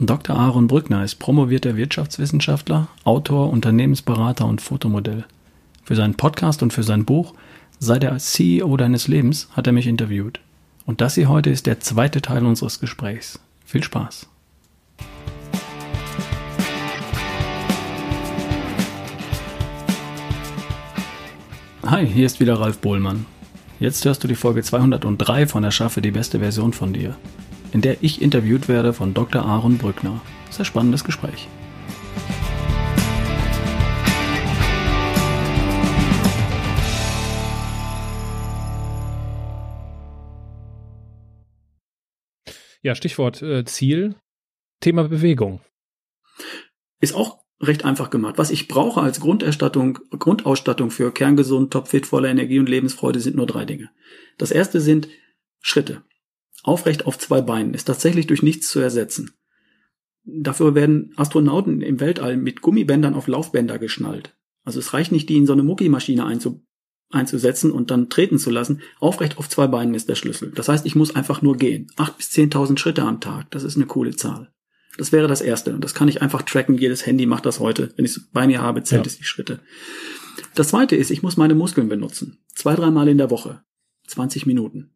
Dr. Aaron Brückner ist promovierter Wirtschaftswissenschaftler, Autor, Unternehmensberater und Fotomodell. Für seinen Podcast und für sein Buch Sei der CEO deines Lebens hat er mich interviewt. Und das hier heute ist der zweite Teil unseres Gesprächs. Viel Spaß. Hi, hier ist wieder Ralf Bohlmann. Jetzt hörst du die Folge 203 von Erschaffe die beste Version von dir in der ich interviewt werde von Dr. Aaron Brückner. Sehr spannendes Gespräch. Ja, Stichwort äh, Ziel, Thema Bewegung. Ist auch recht einfach gemacht. Was ich brauche als Grunderstattung, Grundausstattung für kerngesund, topfit, voller Energie und Lebensfreude sind nur drei Dinge. Das erste sind Schritte aufrecht auf zwei Beinen, ist tatsächlich durch nichts zu ersetzen. Dafür werden Astronauten im Weltall mit Gummibändern auf Laufbänder geschnallt. Also es reicht nicht, die in so eine Muckimaschine einzu, einzusetzen und dann treten zu lassen. Aufrecht auf zwei Beinen ist der Schlüssel. Das heißt, ich muss einfach nur gehen. Acht bis zehntausend Schritte am Tag. Das ist eine coole Zahl. Das wäre das Erste. Und das kann ich einfach tracken. Jedes Handy macht das heute. Wenn ich es bei mir habe, zählt ja. es die Schritte. Das Zweite ist, ich muss meine Muskeln benutzen. Zwei, dreimal in der Woche. 20 Minuten.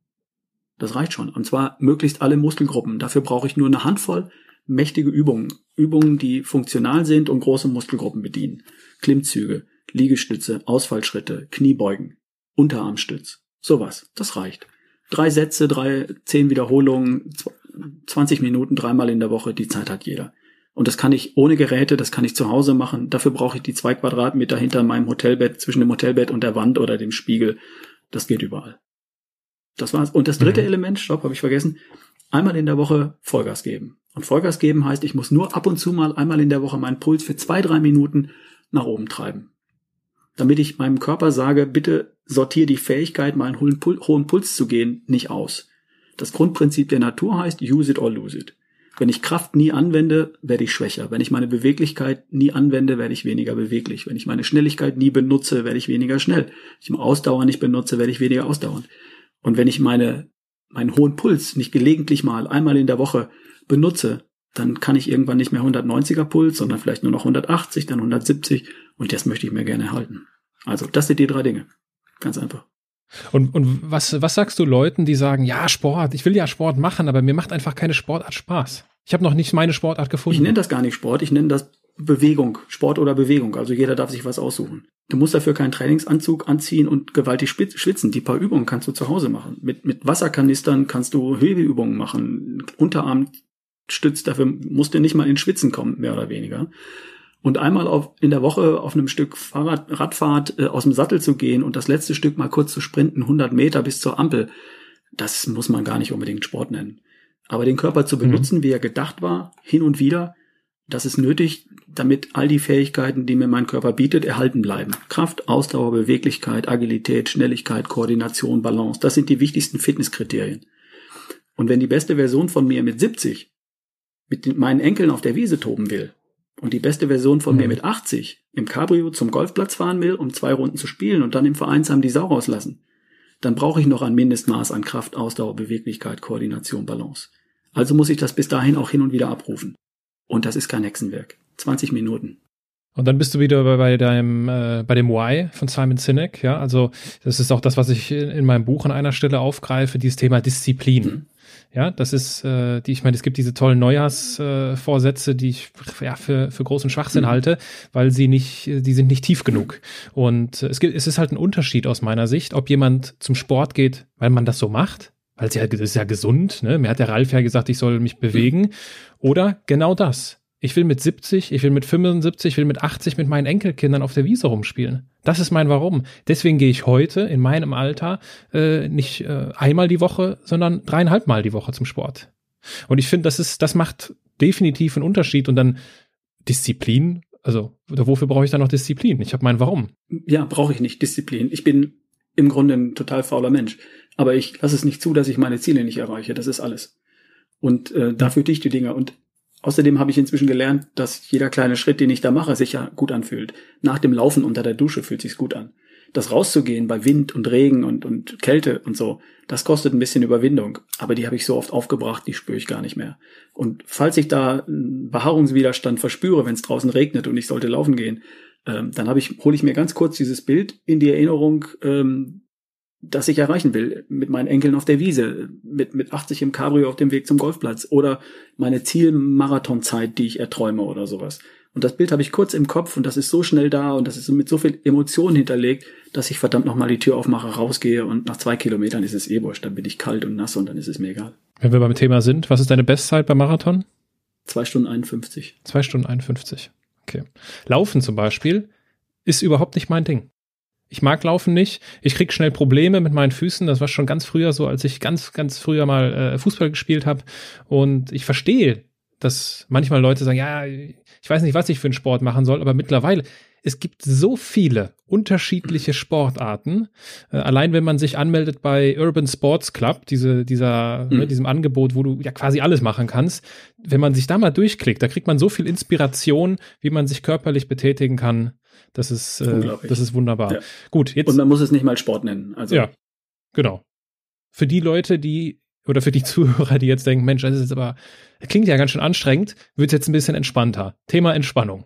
Das reicht schon. Und zwar möglichst alle Muskelgruppen. Dafür brauche ich nur eine Handvoll mächtige Übungen. Übungen, die funktional sind und große Muskelgruppen bedienen. Klimmzüge, Liegestütze, Ausfallschritte, Kniebeugen, Unterarmstütz. Sowas. Das reicht. Drei Sätze, drei, zehn Wiederholungen, 20 Minuten, dreimal in der Woche. Die Zeit hat jeder. Und das kann ich ohne Geräte, das kann ich zu Hause machen. Dafür brauche ich die zwei Quadratmeter hinter meinem Hotelbett, zwischen dem Hotelbett und der Wand oder dem Spiegel. Das geht überall. Das war's. Und das dritte mhm. Element, stopp, habe ich vergessen, einmal in der Woche Vollgas geben. Und Vollgas geben heißt, ich muss nur ab und zu mal einmal in der Woche meinen Puls für zwei, drei Minuten nach oben treiben. Damit ich meinem Körper sage, bitte sortiere die Fähigkeit, mal einen hohen, Pul hohen Puls zu gehen, nicht aus. Das Grundprinzip der Natur heißt, use it or lose it. Wenn ich Kraft nie anwende, werde ich schwächer. Wenn ich meine Beweglichkeit nie anwende, werde ich weniger beweglich. Wenn ich meine Schnelligkeit nie benutze, werde ich weniger schnell. Wenn ich meine Ausdauer nicht benutze, werde ich weniger ausdauernd. Und wenn ich meine, meinen hohen Puls nicht gelegentlich mal einmal in der Woche benutze, dann kann ich irgendwann nicht mehr 190er Puls, sondern vielleicht nur noch 180, dann 170 und das möchte ich mir gerne erhalten. Also das sind die drei Dinge. Ganz einfach. Und, und was, was sagst du Leuten, die sagen, ja, Sport, ich will ja Sport machen, aber mir macht einfach keine Sportart Spaß. Ich habe noch nicht meine Sportart gefunden. Ich nenne das gar nicht Sport, ich nenne das Bewegung, Sport oder Bewegung. Also jeder darf sich was aussuchen. Du musst dafür keinen Trainingsanzug anziehen und gewaltig schwitzen. Die paar Übungen kannst du zu Hause machen. Mit, mit Wasserkanistern kannst du Hebeübungen machen. Unterarmstütz, dafür musst du nicht mal in Schwitzen kommen, mehr oder weniger. Und einmal auf, in der Woche auf einem Stück Fahrrad, Radfahrt äh, aus dem Sattel zu gehen und das letzte Stück mal kurz zu sprinten, 100 Meter bis zur Ampel, das muss man gar nicht unbedingt Sport nennen. Aber den Körper zu mhm. benutzen, mhm. wie er gedacht war, hin und wieder, das ist nötig, damit all die Fähigkeiten, die mir mein Körper bietet, erhalten bleiben. Kraft, Ausdauer, Beweglichkeit, Agilität, Schnelligkeit, Koordination, Balance, das sind die wichtigsten Fitnesskriterien. Und wenn die beste Version von mir mit 70 mit meinen Enkeln auf der Wiese toben will und die beste Version von mhm. mir mit 80 im Cabrio zum Golfplatz fahren will, um zwei Runden zu spielen und dann im Vereinsheim die Sau rauslassen, dann brauche ich noch ein Mindestmaß an Kraft, Ausdauer, Beweglichkeit, Koordination, Balance. Also muss ich das bis dahin auch hin und wieder abrufen. Und das ist kein Hexenwerk. 20 Minuten. Und dann bist du wieder bei, bei deinem, äh, bei dem Why von Simon Sinek, ja. Also das ist auch das, was ich in, in meinem Buch an einer Stelle aufgreife, dieses Thema Disziplin. Mhm. Ja, das ist, äh, die, ich meine, es gibt diese tollen Neujahrsvorsätze, äh, die ich ja, für, für großen Schwachsinn mhm. halte, weil sie nicht, die sind nicht tief genug. Und es gibt, es ist halt ein Unterschied aus meiner Sicht, ob jemand zum Sport geht, weil man das so macht, weil es ja, ist ja gesund, ne? Mir hat der Ralf ja gesagt, ich soll mich bewegen. Oder genau das. Ich will mit 70, ich will mit 75, ich will mit 80 mit meinen Enkelkindern auf der Wiese rumspielen. Das ist mein Warum. Deswegen gehe ich heute in meinem Alter äh, nicht äh, einmal die Woche, sondern dreieinhalb Mal die Woche zum Sport. Und ich finde, das ist, das macht definitiv einen Unterschied. Und dann Disziplin, also wofür brauche ich dann noch Disziplin? Ich habe mein Warum. Ja, brauche ich nicht Disziplin. Ich bin im Grunde ein total fauler Mensch. Aber ich lasse es nicht zu, dass ich meine Ziele nicht erreiche. Das ist alles. Und äh, dafür die Dinge. Und außerdem habe ich inzwischen gelernt, dass jeder kleine Schritt, den ich da mache, sich ja gut anfühlt. Nach dem Laufen unter der Dusche fühlt sich's gut an. das rauszugehen bei Wind und Regen und, und Kälte und so, das kostet ein bisschen Überwindung. Aber die habe ich so oft aufgebracht, die spüre ich gar nicht mehr. Und falls ich da einen Behaarungswiderstand verspüre, wenn es draußen regnet und ich sollte laufen gehen, ähm, dann habe ich, hole ich mir ganz kurz dieses Bild in die Erinnerung, ähm, das ich erreichen will, mit meinen Enkeln auf der Wiese, mit, mit 80 im Cabrio auf dem Weg zum Golfplatz oder meine Zielmarathonzeit, die ich erträume oder sowas. Und das Bild habe ich kurz im Kopf und das ist so schnell da und das ist mit so viel Emotionen hinterlegt, dass ich verdammt nochmal die Tür aufmache, rausgehe und nach zwei Kilometern ist es eh wurscht, dann bin ich kalt und nass und dann ist es mir egal. Wenn wir beim Thema sind, was ist deine Bestzeit beim Marathon? Zwei Stunden 51. Zwei Stunden 51. Okay. Laufen zum Beispiel ist überhaupt nicht mein Ding. Ich mag Laufen nicht. Ich krieg schnell Probleme mit meinen Füßen. Das war schon ganz früher so, als ich ganz, ganz früher mal äh, Fußball gespielt habe. Und ich verstehe, dass manchmal Leute sagen, ja, ich weiß nicht, was ich für einen Sport machen soll, aber mittlerweile, es gibt so viele unterschiedliche Sportarten. Äh, allein wenn man sich anmeldet bei Urban Sports Club, diese, dieser, mhm. ne, diesem Angebot, wo du ja quasi alles machen kannst, wenn man sich da mal durchklickt, da kriegt man so viel Inspiration, wie man sich körperlich betätigen kann. Das ist, äh, das ist wunderbar. Ja. Gut, jetzt. Und man muss es nicht mal Sport nennen. Also. Ja, genau. Für die Leute, die, oder für die Zuhörer, die jetzt denken, Mensch, das ist jetzt aber, das klingt ja ganz schön anstrengend, wird es jetzt ein bisschen entspannter. Thema Entspannung.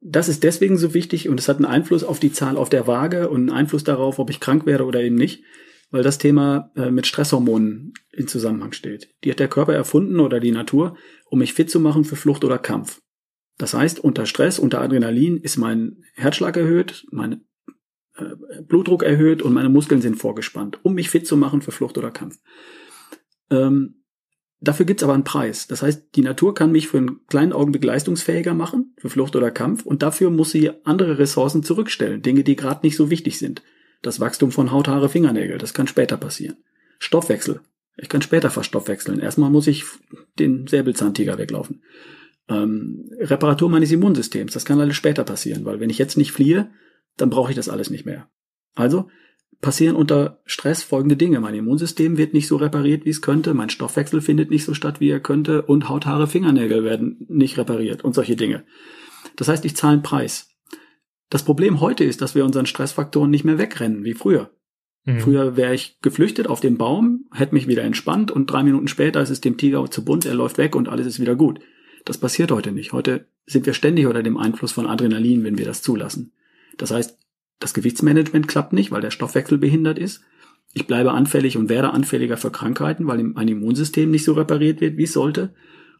Das ist deswegen so wichtig und es hat einen Einfluss auf die Zahl auf der Waage und einen Einfluss darauf, ob ich krank werde oder eben nicht, weil das Thema äh, mit Stresshormonen in Zusammenhang steht. Die hat der Körper erfunden oder die Natur, um mich fit zu machen für Flucht oder Kampf. Das heißt, unter Stress, unter Adrenalin ist mein Herzschlag erhöht, mein äh, Blutdruck erhöht und meine Muskeln sind vorgespannt, um mich fit zu machen für Flucht oder Kampf. Ähm, dafür gibt's aber einen Preis. Das heißt, die Natur kann mich für einen kleinen Augenblick leistungsfähiger machen, für Flucht oder Kampf, und dafür muss sie andere Ressourcen zurückstellen, Dinge, die gerade nicht so wichtig sind. Das Wachstum von Haut, Haare, Fingernägel, das kann später passieren. Stoffwechsel. Ich kann später verstoffwechseln. Erstmal muss ich den Säbelzahntiger weglaufen. Ähm, Reparatur meines Immunsystems, das kann alles später passieren, weil wenn ich jetzt nicht fliehe, dann brauche ich das alles nicht mehr. Also passieren unter Stress folgende Dinge. Mein Immunsystem wird nicht so repariert, wie es könnte, mein Stoffwechsel findet nicht so statt, wie er könnte und Haut, Haare, Fingernägel werden nicht repariert und solche Dinge. Das heißt, ich zahle einen Preis. Das Problem heute ist, dass wir unseren Stressfaktoren nicht mehr wegrennen, wie früher. Mhm. Früher wäre ich geflüchtet auf den Baum, hätte mich wieder entspannt und drei Minuten später ist es dem Tiger zu bunt, er läuft weg und alles ist wieder gut. Das passiert heute nicht. Heute sind wir ständig unter dem Einfluss von Adrenalin, wenn wir das zulassen. Das heißt, das Gewichtsmanagement klappt nicht, weil der Stoffwechsel behindert ist. Ich bleibe anfällig und werde anfälliger für Krankheiten, weil mein Immunsystem nicht so repariert wird, wie es sollte.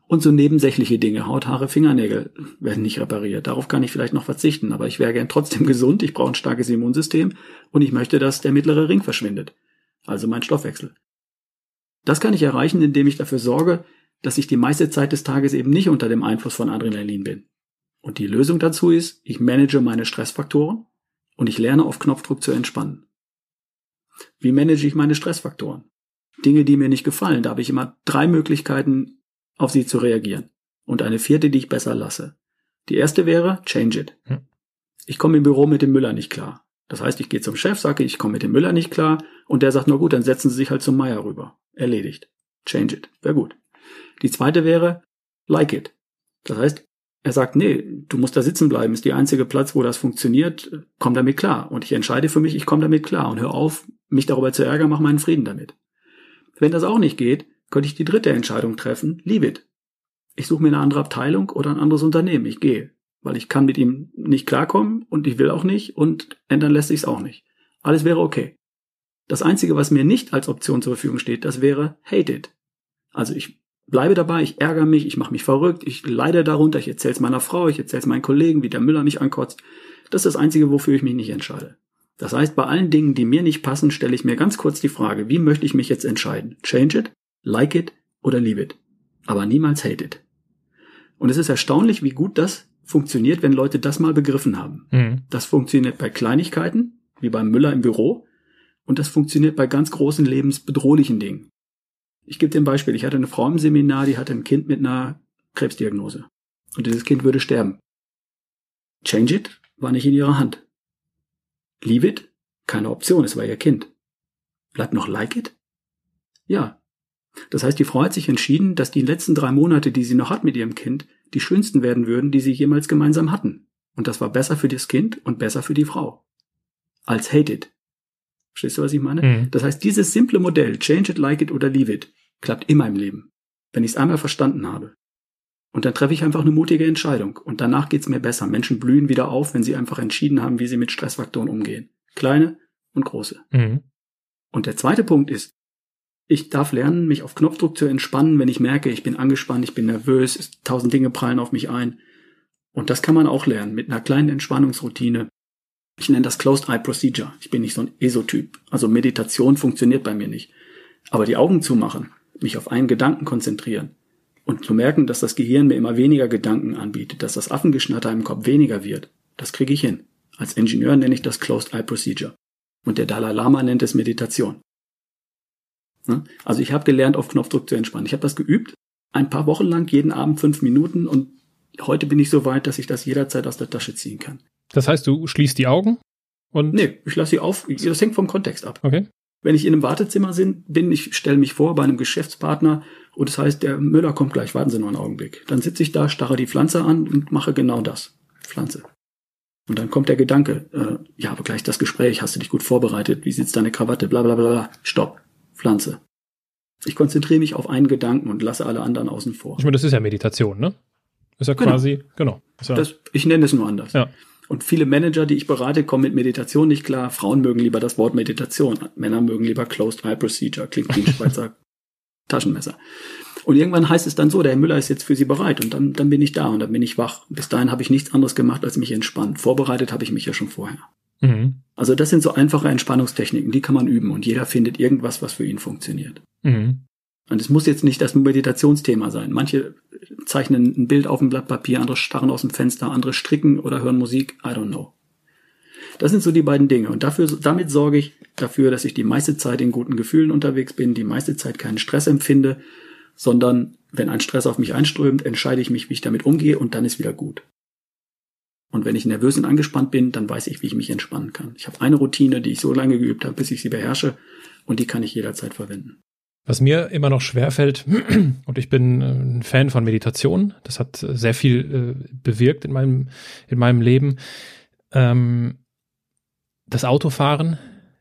Und so nebensächliche Dinge, Haut, Haare, Fingernägel werden nicht repariert. Darauf kann ich vielleicht noch verzichten, aber ich wäre gern trotzdem gesund, ich brauche ein starkes Immunsystem und ich möchte, dass der mittlere Ring verschwindet. Also mein Stoffwechsel. Das kann ich erreichen, indem ich dafür sorge, dass ich die meiste Zeit des Tages eben nicht unter dem Einfluss von Adrenalin bin. Und die Lösung dazu ist, ich manage meine Stressfaktoren und ich lerne auf Knopfdruck zu entspannen. Wie manage ich meine Stressfaktoren? Dinge, die mir nicht gefallen, da habe ich immer drei Möglichkeiten, auf sie zu reagieren. Und eine vierte, die ich besser lasse. Die erste wäre, change it. Hm. Ich komme im Büro mit dem Müller nicht klar. Das heißt, ich gehe zum Chef, sage, ich komme mit dem Müller nicht klar und der sagt, na gut, dann setzen Sie sich halt zum Meier rüber. Erledigt. Change it. Wäre gut. Die zweite wäre, like it. Das heißt, er sagt, nee, du musst da sitzen bleiben, ist die einzige Platz, wo das funktioniert, komm damit klar. Und ich entscheide für mich, ich komme damit klar und hör auf, mich darüber zu ärgern, mach meinen Frieden damit. Wenn das auch nicht geht, könnte ich die dritte Entscheidung treffen, leave it. Ich suche mir eine andere Abteilung oder ein anderes Unternehmen, ich gehe. Weil ich kann mit ihm nicht klarkommen und ich will auch nicht und ändern lässt sich's auch nicht. Alles wäre okay. Das Einzige, was mir nicht als Option zur Verfügung steht, das wäre hate it. Also ich bleibe dabei, ich ärgere mich, ich mache mich verrückt, ich leide darunter, ich erzähle es meiner Frau, ich erzähle es meinen Kollegen, wie der Müller mich ankotzt. Das ist das Einzige, wofür ich mich nicht entscheide. Das heißt, bei allen Dingen, die mir nicht passen, stelle ich mir ganz kurz die Frage, wie möchte ich mich jetzt entscheiden? Change it, like it oder leave it. Aber niemals hate it. Und es ist erstaunlich, wie gut das funktioniert, wenn Leute das mal begriffen haben. Mhm. Das funktioniert bei Kleinigkeiten, wie beim Müller im Büro, und das funktioniert bei ganz großen lebensbedrohlichen Dingen. Ich gebe dir ein Beispiel. Ich hatte eine Frau im Seminar, die hatte ein Kind mit einer Krebsdiagnose. Und dieses Kind würde sterben. Change it war nicht in ihrer Hand. Leave it? Keine Option, es war ihr Kind. Bleibt noch like it? Ja. Das heißt, die Frau hat sich entschieden, dass die letzten drei Monate, die sie noch hat mit ihrem Kind, die schönsten werden würden, die sie jemals gemeinsam hatten. Und das war besser für das Kind und besser für die Frau. als hate it. Verstehst du, was ich meine? Mhm. Das heißt, dieses simple Modell, change it, like it oder leave it, klappt immer im Leben. Wenn ich es einmal verstanden habe. Und dann treffe ich einfach eine mutige Entscheidung. Und danach geht's mir besser. Menschen blühen wieder auf, wenn sie einfach entschieden haben, wie sie mit Stressfaktoren umgehen. Kleine und große. Mhm. Und der zweite Punkt ist, ich darf lernen, mich auf Knopfdruck zu entspannen, wenn ich merke, ich bin angespannt, ich bin nervös, tausend Dinge prallen auf mich ein. Und das kann man auch lernen mit einer kleinen Entspannungsroutine. Ich nenne das Closed Eye Procedure. Ich bin nicht so ein Esotyp. Also Meditation funktioniert bei mir nicht. Aber die Augen zumachen, mich auf einen Gedanken konzentrieren und zu merken, dass das Gehirn mir immer weniger Gedanken anbietet, dass das Affengeschnatter im Kopf weniger wird, das kriege ich hin. Als Ingenieur nenne ich das Closed Eye Procedure. Und der Dalai Lama nennt es Meditation. Ne? Also ich habe gelernt, auf Knopfdruck zu entspannen. Ich habe das geübt, ein paar Wochen lang, jeden Abend fünf Minuten und heute bin ich so weit, dass ich das jederzeit aus der Tasche ziehen kann. Das heißt, du schließt die Augen und. Nee, ich lasse sie auf. Das hängt vom Kontext ab. Okay. Wenn ich in einem Wartezimmer bin, ich stelle mich vor bei einem Geschäftspartner und das heißt, der Müller kommt gleich, warten Sie noch einen Augenblick. Dann sitze ich da, starre die Pflanze an und mache genau das. Pflanze. Und dann kommt der Gedanke, äh, ja, aber gleich das Gespräch, hast du dich gut vorbereitet, wie sitzt deine Krawatte, bla bla bla bla. Stopp. Pflanze. Ich konzentriere mich auf einen Gedanken und lasse alle anderen außen vor. Ich meine, das ist ja Meditation, ne? ist ja genau. quasi, genau. Ja das, ich nenne es nur anders. Ja. Und viele Manager, die ich berate, kommen mit Meditation nicht klar. Frauen mögen lieber das Wort Meditation. Männer mögen lieber Closed Eye Procedure. Klingt wie ein Schweizer Taschenmesser. Und irgendwann heißt es dann so, der Herr Müller ist jetzt für Sie bereit. Und dann, dann bin ich da und dann bin ich wach. Bis dahin habe ich nichts anderes gemacht, als mich entspannt. Vorbereitet habe ich mich ja schon vorher. Mhm. Also das sind so einfache Entspannungstechniken, die kann man üben und jeder findet irgendwas, was für ihn funktioniert. Mhm. Und es muss jetzt nicht das Meditationsthema sein. Manche zeichnen ein Bild auf ein Blatt Papier, andere starren aus dem Fenster, andere stricken oder hören Musik. I don't know. Das sind so die beiden Dinge. Und dafür, damit sorge ich dafür, dass ich die meiste Zeit in guten Gefühlen unterwegs bin, die meiste Zeit keinen Stress empfinde, sondern wenn ein Stress auf mich einströmt, entscheide ich mich, wie ich damit umgehe und dann ist wieder gut. Und wenn ich nervös und angespannt bin, dann weiß ich, wie ich mich entspannen kann. Ich habe eine Routine, die ich so lange geübt habe, bis ich sie beherrsche und die kann ich jederzeit verwenden. Was mir immer noch schwerfällt, und ich bin äh, ein Fan von Meditation, das hat sehr viel äh, bewirkt in meinem, in meinem Leben. Ähm, das Autofahren,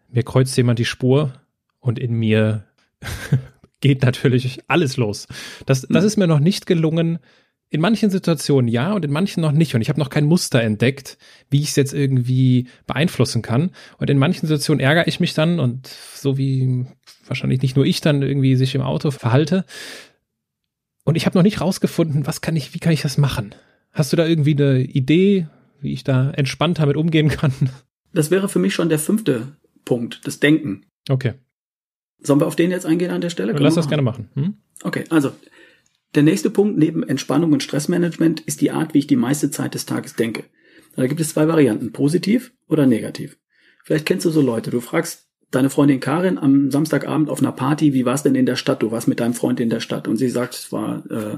mir kreuzt jemand die Spur und in mir geht natürlich alles los. Das, das mhm. ist mir noch nicht gelungen, in manchen Situationen ja und in manchen noch nicht. Und ich habe noch kein Muster entdeckt, wie ich es jetzt irgendwie beeinflussen kann. Und in manchen Situationen ärgere ich mich dann und so wie wahrscheinlich nicht nur ich dann irgendwie sich im Auto verhalte. Und ich habe noch nicht rausgefunden, was kann ich, wie kann ich das machen? Hast du da irgendwie eine Idee, wie ich da entspannt damit umgehen kann? Das wäre für mich schon der fünfte Punkt, das Denken. Okay. Sollen wir auf den jetzt eingehen an der Stelle? Lass das gerne machen. Hm? Okay, also der nächste Punkt neben Entspannung und Stressmanagement ist die Art, wie ich die meiste Zeit des Tages denke. Da gibt es zwei Varianten, positiv oder negativ. Vielleicht kennst du so Leute, du fragst deine Freundin Karin am Samstagabend auf einer Party, wie war es denn in der Stadt? Du warst mit deinem Freund in der Stadt und sie sagt, es war äh,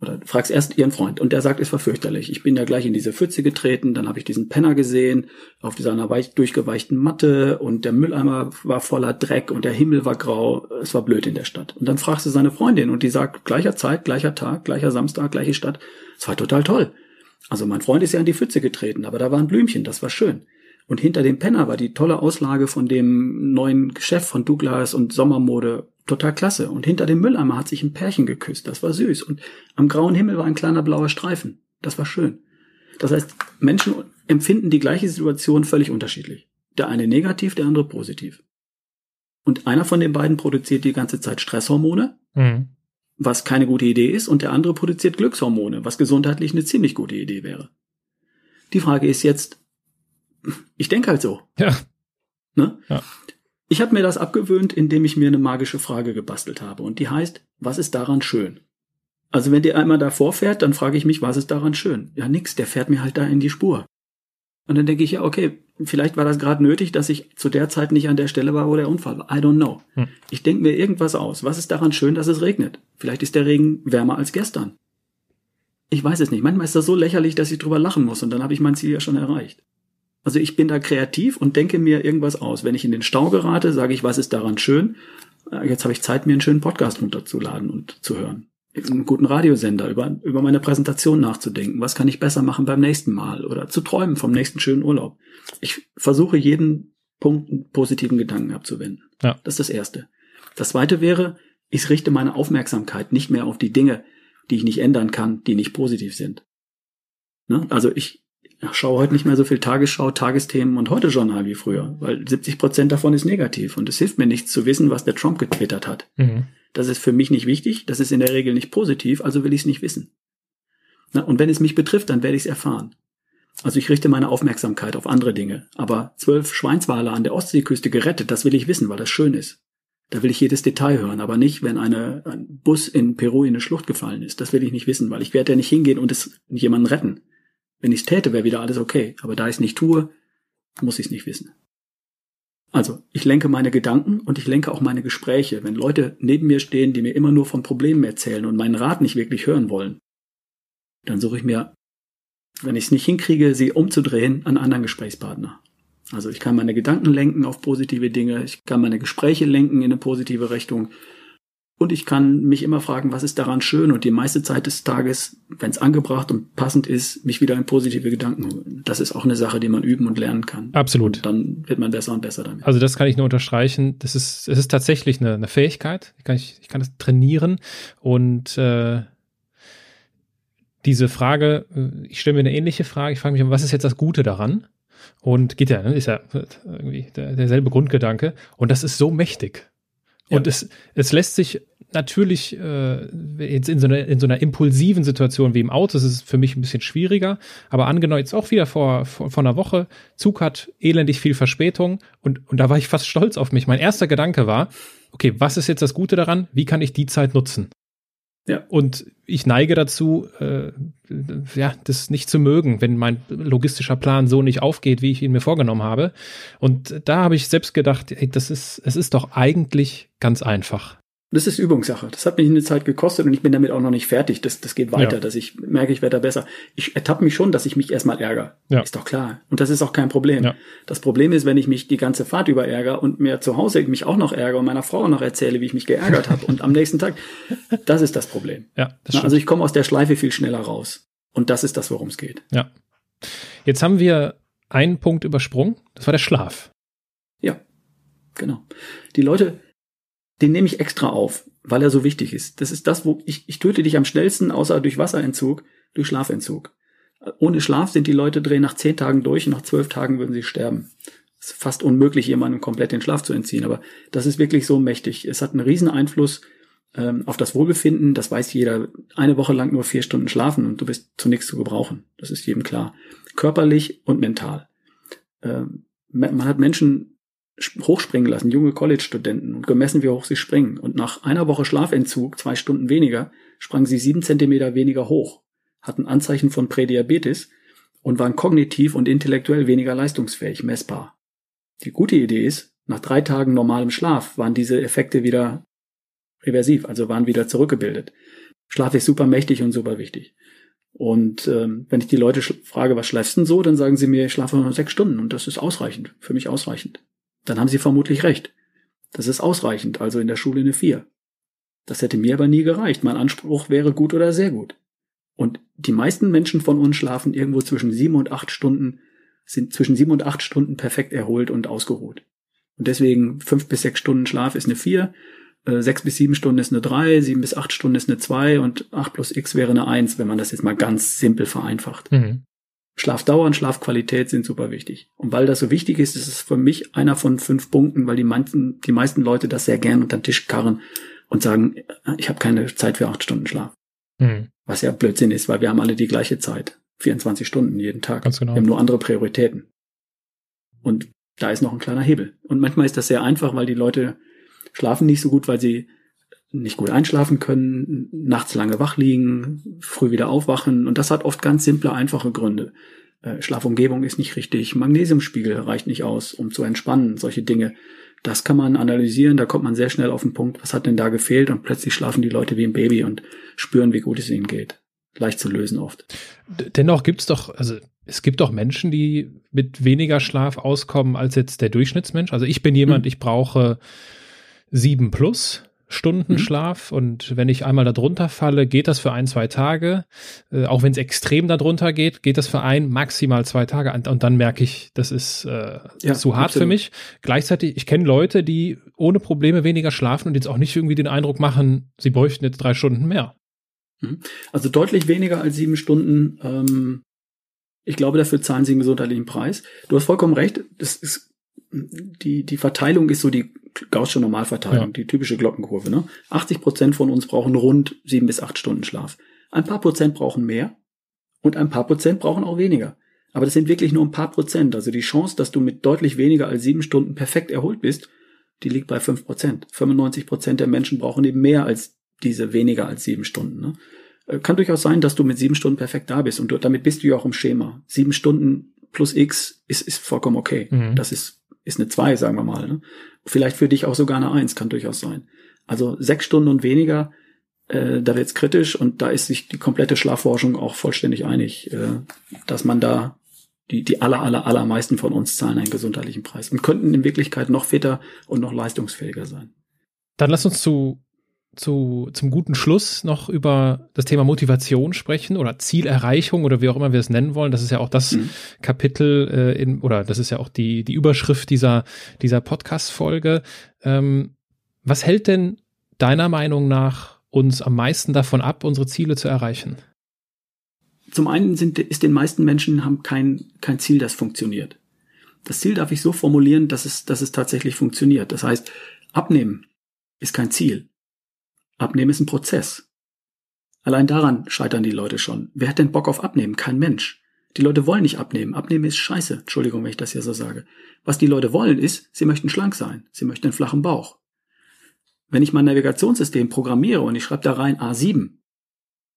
oder fragst erst ihren Freund und der sagt, es war fürchterlich. Ich bin da gleich in diese Pfütze getreten, dann habe ich diesen Penner gesehen auf dieser weich durchgeweichten Matte und der Mülleimer war voller Dreck und der Himmel war grau. Es war blöd in der Stadt. Und dann fragst du seine Freundin und die sagt, gleicher Zeit, gleicher Tag, gleicher Samstag, gleiche Stadt. Es war total toll. Also mein Freund ist ja in die Pfütze getreten, aber da war ein Blümchen, das war schön. Und hinter dem Penner war die tolle Auslage von dem neuen Geschäft von Douglas und Sommermode total klasse. Und hinter dem Mülleimer hat sich ein Pärchen geküsst. Das war süß. Und am grauen Himmel war ein kleiner blauer Streifen. Das war schön. Das heißt, Menschen empfinden die gleiche Situation völlig unterschiedlich. Der eine negativ, der andere positiv. Und einer von den beiden produziert die ganze Zeit Stresshormone, mhm. was keine gute Idee ist, und der andere produziert Glückshormone, was gesundheitlich eine ziemlich gute Idee wäre. Die Frage ist jetzt, ich denke halt so. Ja. Ne? ja. Ich habe mir das abgewöhnt, indem ich mir eine magische Frage gebastelt habe. Und die heißt, was ist daran schön? Also wenn der einmal davor fährt, dann frage ich mich, was ist daran schön? Ja, nix, der fährt mir halt da in die Spur. Und dann denke ich, ja, okay, vielleicht war das gerade nötig, dass ich zu der Zeit nicht an der Stelle war, wo der Unfall war. I don't know. Hm. Ich denke mir irgendwas aus. Was ist daran schön, dass es regnet? Vielleicht ist der Regen wärmer als gestern. Ich weiß es nicht. Manchmal ist das so lächerlich, dass ich drüber lachen muss und dann habe ich mein Ziel ja schon erreicht. Also ich bin da kreativ und denke mir irgendwas aus. Wenn ich in den Stau gerate, sage ich, was ist daran schön? Äh, jetzt habe ich Zeit, mir einen schönen Podcast runterzuladen und zu hören. Einen guten Radiosender, über, über meine Präsentation nachzudenken. Was kann ich besser machen beim nächsten Mal? Oder zu träumen vom nächsten schönen Urlaub. Ich versuche jeden Punkten positiven Gedanken abzuwenden. Ja. Das ist das Erste. Das Zweite wäre, ich richte meine Aufmerksamkeit nicht mehr auf die Dinge, die ich nicht ändern kann, die nicht positiv sind. Ne? Also ich schaue heute nicht mehr so viel Tagesschau, Tagesthemen und heute Journal wie früher, weil 70 Prozent davon ist negativ und es hilft mir nichts zu wissen, was der Trump getwittert hat. Mhm. Das ist für mich nicht wichtig, das ist in der Regel nicht positiv, also will ich es nicht wissen. Na, und wenn es mich betrifft, dann werde ich es erfahren. Also ich richte meine Aufmerksamkeit auf andere Dinge. Aber zwölf Schweinswale an der Ostseeküste gerettet, das will ich wissen, weil das schön ist. Da will ich jedes Detail hören, aber nicht, wenn eine, ein Bus in Peru in eine Schlucht gefallen ist. Das will ich nicht wissen, weil ich werde ja nicht hingehen und es jemanden retten. Wenn ich es täte, wäre wieder alles okay. Aber da ich es nicht tue, muss ich es nicht wissen. Also, ich lenke meine Gedanken und ich lenke auch meine Gespräche. Wenn Leute neben mir stehen, die mir immer nur von Problemen erzählen und meinen Rat nicht wirklich hören wollen, dann suche ich mir, wenn ich es nicht hinkriege, sie umzudrehen, einen anderen Gesprächspartner. Also ich kann meine Gedanken lenken auf positive Dinge, ich kann meine Gespräche lenken in eine positive Richtung und ich kann mich immer fragen, was ist daran schön und die meiste Zeit des Tages, wenn es angebracht und passend ist, mich wieder in positive Gedanken holen. Das ist auch eine Sache, die man üben und lernen kann. Absolut. Und dann wird man besser und besser damit. Also das kann ich nur unterstreichen. Das ist, es ist tatsächlich eine, eine Fähigkeit. Ich kann, ich, ich kann das trainieren und äh, diese Frage, äh, ich stelle mir eine ähnliche Frage, ich frage mich, was ist jetzt das Gute daran? Und geht ja, ne, ist ja irgendwie der, derselbe Grundgedanke. Und das ist so mächtig. Und ja. es, es lässt sich natürlich äh, jetzt in so, einer, in so einer impulsiven Situation wie im Auto, das ist für mich ein bisschen schwieriger. Aber angenommen, jetzt auch wieder vor, vor, vor einer Woche, Zug hat elendig viel Verspätung und, und da war ich fast stolz auf mich. Mein erster Gedanke war, okay, was ist jetzt das Gute daran? Wie kann ich die Zeit nutzen? Ja. Und ich neige dazu, äh, ja, das nicht zu mögen, wenn mein logistischer Plan so nicht aufgeht, wie ich ihn mir vorgenommen habe. Und da habe ich selbst gedacht, ey, das ist, es ist doch eigentlich ganz einfach. Das ist Übungssache. Das hat mich eine Zeit gekostet und ich bin damit auch noch nicht fertig. Das, das geht weiter, ja. dass ich merke, ich werde da besser. Ich ertappe mich schon, dass ich mich erstmal ärgere. Ja. Ist doch klar. Und das ist auch kein Problem. Ja. Das Problem ist, wenn ich mich die ganze Fahrt über ärgere und mir zu Hause mich auch noch ärgere und meiner Frau auch noch erzähle, wie ich mich geärgert habe und am nächsten Tag, das ist das Problem. Ja, das stimmt. Also ich komme aus der Schleife viel schneller raus. Und das ist das, worum es geht. Ja. Jetzt haben wir einen Punkt übersprungen. Das war der Schlaf. Ja, genau. Die Leute, den nehme ich extra auf, weil er so wichtig ist. Das ist das, wo ich, ich töte dich am schnellsten, außer durch Wasserentzug, durch Schlafentzug. Ohne Schlaf sind die Leute drehen nach zehn Tagen durch, nach zwölf Tagen würden sie sterben. Es ist fast unmöglich, jemandem komplett den Schlaf zu entziehen, aber das ist wirklich so mächtig. Es hat einen riesen Einfluss ähm, auf das Wohlbefinden, das weiß jeder. Eine Woche lang nur vier Stunden schlafen und du bist zu nichts zu gebrauchen. Das ist jedem klar. Körperlich und mental. Ähm, man hat Menschen hochspringen lassen, junge College-Studenten und gemessen, wie hoch sie springen. Und nach einer Woche Schlafentzug, zwei Stunden weniger, sprangen sie sieben Zentimeter weniger hoch, hatten Anzeichen von Prädiabetes und waren kognitiv und intellektuell weniger leistungsfähig, messbar. Die gute Idee ist, nach drei Tagen normalem Schlaf waren diese Effekte wieder reversiv, also waren wieder zurückgebildet. Schlaf ist super mächtig und super wichtig. Und ähm, wenn ich die Leute frage, was schläfst du denn so, dann sagen sie mir, ich schlafe nur sechs Stunden und das ist ausreichend, für mich ausreichend dann haben Sie vermutlich recht. Das ist ausreichend, also in der Schule eine 4. Das hätte mir aber nie gereicht. Mein Anspruch wäre gut oder sehr gut. Und die meisten Menschen von uns schlafen irgendwo zwischen sieben und acht Stunden, sind zwischen sieben und acht Stunden perfekt erholt und ausgeruht. Und deswegen fünf bis sechs Stunden Schlaf ist eine 4, äh, sechs bis sieben Stunden ist eine 3, sieben bis acht Stunden ist eine 2 und acht plus x wäre eine 1, wenn man das jetzt mal ganz simpel vereinfacht. Mhm. Schlafdauer und Schlafqualität sind super wichtig. Und weil das so wichtig ist, ist es für mich einer von fünf Punkten, weil die meisten, die meisten Leute das sehr gern unter den Tisch karren und sagen, ich habe keine Zeit für acht Stunden Schlaf. Mhm. Was ja Blödsinn ist, weil wir haben alle die gleiche Zeit. 24 Stunden jeden Tag. Ganz genau. Wir haben nur andere Prioritäten. Und da ist noch ein kleiner Hebel. Und manchmal ist das sehr einfach, weil die Leute schlafen nicht so gut, weil sie nicht gut einschlafen können, nachts lange wach liegen, früh wieder aufwachen. Und das hat oft ganz simple, einfache Gründe. Äh, Schlafumgebung ist nicht richtig, Magnesiumspiegel reicht nicht aus, um zu entspannen, solche Dinge. Das kann man analysieren, da kommt man sehr schnell auf den Punkt, was hat denn da gefehlt und plötzlich schlafen die Leute wie ein Baby und spüren, wie gut es ihnen geht. Leicht zu lösen oft. Dennoch gibt's doch, also es gibt doch Menschen, die mit weniger Schlaf auskommen als jetzt der Durchschnittsmensch. Also ich bin jemand, hm. ich brauche sieben plus Stunden mhm. Schlaf und wenn ich einmal darunter falle, geht das für ein, zwei Tage. Äh, auch wenn es extrem darunter geht, geht das für ein, maximal zwei Tage und dann merke ich, das ist äh, ja, zu hart absolut. für mich. Gleichzeitig, ich kenne Leute, die ohne Probleme weniger schlafen und jetzt auch nicht irgendwie den Eindruck machen, sie bräuchten jetzt drei Stunden mehr. Mhm. Also deutlich weniger als sieben Stunden. Ähm, ich glaube, dafür zahlen sie einen gesundheitlichen Preis. Du hast vollkommen recht. Das ist die, die Verteilung ist so die Gaußsche Normalverteilung, ja. die typische Glockenkurve. Ne? 80 Prozent von uns brauchen rund sieben bis acht Stunden Schlaf. Ein paar Prozent brauchen mehr und ein paar Prozent brauchen auch weniger. Aber das sind wirklich nur ein paar Prozent. Also die Chance, dass du mit deutlich weniger als sieben Stunden perfekt erholt bist, die liegt bei fünf Prozent. 95 Prozent der Menschen brauchen eben mehr als diese weniger als sieben Stunden. Ne? Äh, kann durchaus sein, dass du mit sieben Stunden perfekt da bist und du, damit bist du ja auch im Schema. Sieben Stunden plus X ist, ist vollkommen okay. Mhm. Das ist ist eine 2, sagen wir mal. Ne? Vielleicht für dich auch sogar eine 1, kann durchaus sein. Also sechs Stunden und weniger, äh, da wird's kritisch und da ist sich die komplette Schlafforschung auch vollständig einig, äh, dass man da die, die aller, aller, allermeisten von uns zahlen einen gesundheitlichen Preis und könnten in Wirklichkeit noch fitter und noch leistungsfähiger sein. Dann lass uns zu zu, zum guten Schluss noch über das Thema Motivation sprechen oder Zielerreichung oder wie auch immer wir es nennen wollen. Das ist ja auch das mhm. Kapitel äh, in, oder das ist ja auch die, die Überschrift dieser, dieser Podcast-Folge. Ähm, was hält denn deiner Meinung nach uns am meisten davon ab, unsere Ziele zu erreichen? Zum einen sind, ist den meisten Menschen haben kein, kein Ziel, das funktioniert. Das Ziel darf ich so formulieren, dass es, dass es tatsächlich funktioniert. Das heißt, abnehmen ist kein Ziel. Abnehmen ist ein Prozess. Allein daran scheitern die Leute schon. Wer hat denn Bock auf Abnehmen? Kein Mensch. Die Leute wollen nicht abnehmen. Abnehmen ist scheiße. Entschuldigung, wenn ich das hier so sage. Was die Leute wollen ist, sie möchten schlank sein. Sie möchten einen flachen Bauch. Wenn ich mein Navigationssystem programmiere und ich schreibe da rein A7,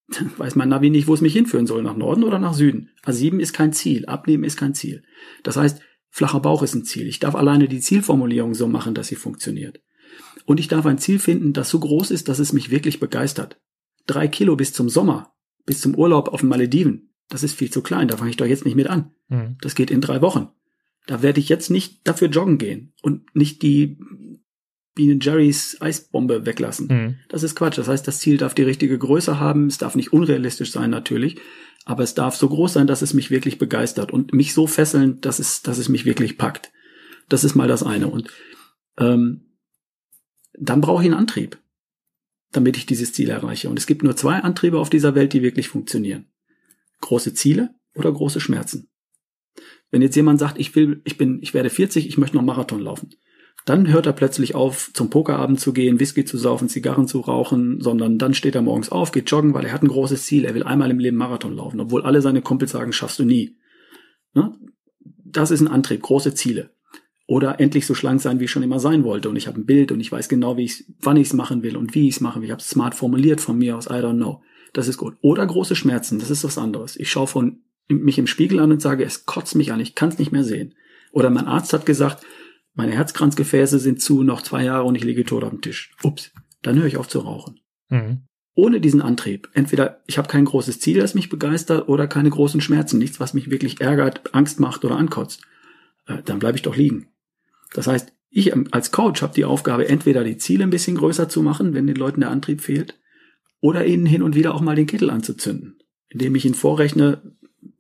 dann weiß mein Navi nicht, wo es mich hinführen soll, nach Norden oder nach Süden. A7 ist kein Ziel. Abnehmen ist kein Ziel. Das heißt, flacher Bauch ist ein Ziel. Ich darf alleine die Zielformulierung so machen, dass sie funktioniert. Und ich darf ein Ziel finden, das so groß ist, dass es mich wirklich begeistert. Drei Kilo bis zum Sommer, bis zum Urlaub auf den Malediven, das ist viel zu klein, da fange ich doch jetzt nicht mit an. Mhm. Das geht in drei Wochen. Da werde ich jetzt nicht dafür joggen gehen und nicht die Bienen Jerrys Eisbombe weglassen. Mhm. Das ist Quatsch. Das heißt, das Ziel darf die richtige Größe haben. Es darf nicht unrealistisch sein, natürlich. Aber es darf so groß sein, dass es mich wirklich begeistert und mich so fesseln, dass es, dass es mich wirklich packt. Das ist mal das eine. Und ähm, dann brauche ich einen Antrieb, damit ich dieses Ziel erreiche. Und es gibt nur zwei Antriebe auf dieser Welt, die wirklich funktionieren. Große Ziele oder große Schmerzen. Wenn jetzt jemand sagt, ich will, ich bin, ich werde 40, ich möchte noch Marathon laufen, dann hört er plötzlich auf, zum Pokerabend zu gehen, Whisky zu saufen, Zigarren zu rauchen, sondern dann steht er morgens auf, geht joggen, weil er hat ein großes Ziel, er will einmal im Leben Marathon laufen, obwohl alle seine Kumpels sagen, schaffst du nie. Ne? Das ist ein Antrieb, große Ziele oder endlich so schlank sein, wie ich schon immer sein wollte. Und ich habe ein Bild und ich weiß genau, wie ich, wann ich es machen will und wie ich es machen will. Ich habe es smart formuliert von mir aus, I don't know. Das ist gut. Oder große Schmerzen, das ist was anderes. Ich schaue von mich im Spiegel an und sage, es kotzt mich an, ich kann es nicht mehr sehen. Oder mein Arzt hat gesagt, meine Herzkranzgefäße sind zu, noch zwei Jahre und ich liege tot auf dem Tisch. Ups, dann höre ich auf zu rauchen. Mhm. Ohne diesen Antrieb. Entweder ich habe kein großes Ziel, das mich begeistert, oder keine großen Schmerzen, nichts, was mich wirklich ärgert, Angst macht oder ankotzt. Äh, dann bleibe ich doch liegen. Das heißt, ich als Coach habe die Aufgabe, entweder die Ziele ein bisschen größer zu machen, wenn den Leuten der Antrieb fehlt, oder ihnen hin und wieder auch mal den Kittel anzuzünden, indem ich ihnen vorrechne,